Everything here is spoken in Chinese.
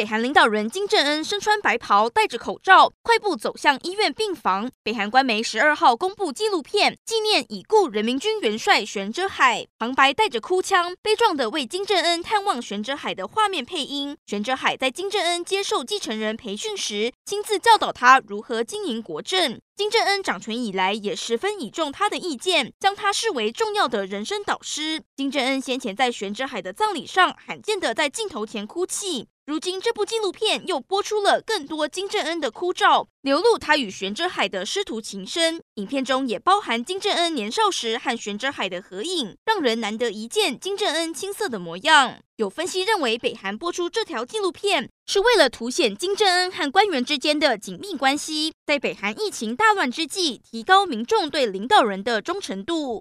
北韩领导人金正恩身穿白袍，戴着口罩，快步走向医院病房。北韩官媒十二号公布纪录片，纪念已故人民军元帅玄哲海，旁白带着哭腔，悲壮地为金正恩探望玄哲海的画面配音。玄哲海在金正恩接受继承人培训时，亲自教导他如何经营国政。金正恩掌权以来，也十分倚重他的意见，将他视为重要的人生导师。金正恩先前在玄哲海的葬礼上，罕见地在镜头前哭泣。如今这部纪录片又播出了更多金正恩的哭照，流露他与玄哲海的师徒情深。影片中也包含金正恩年少时和玄哲海的合影，让人难得一见金正恩青涩的模样。有分析认为，北韩播出这条纪录片是为了凸显金正恩和官员之间的紧密关系，在北韩疫情大乱之际，提高民众对领导人的忠诚度。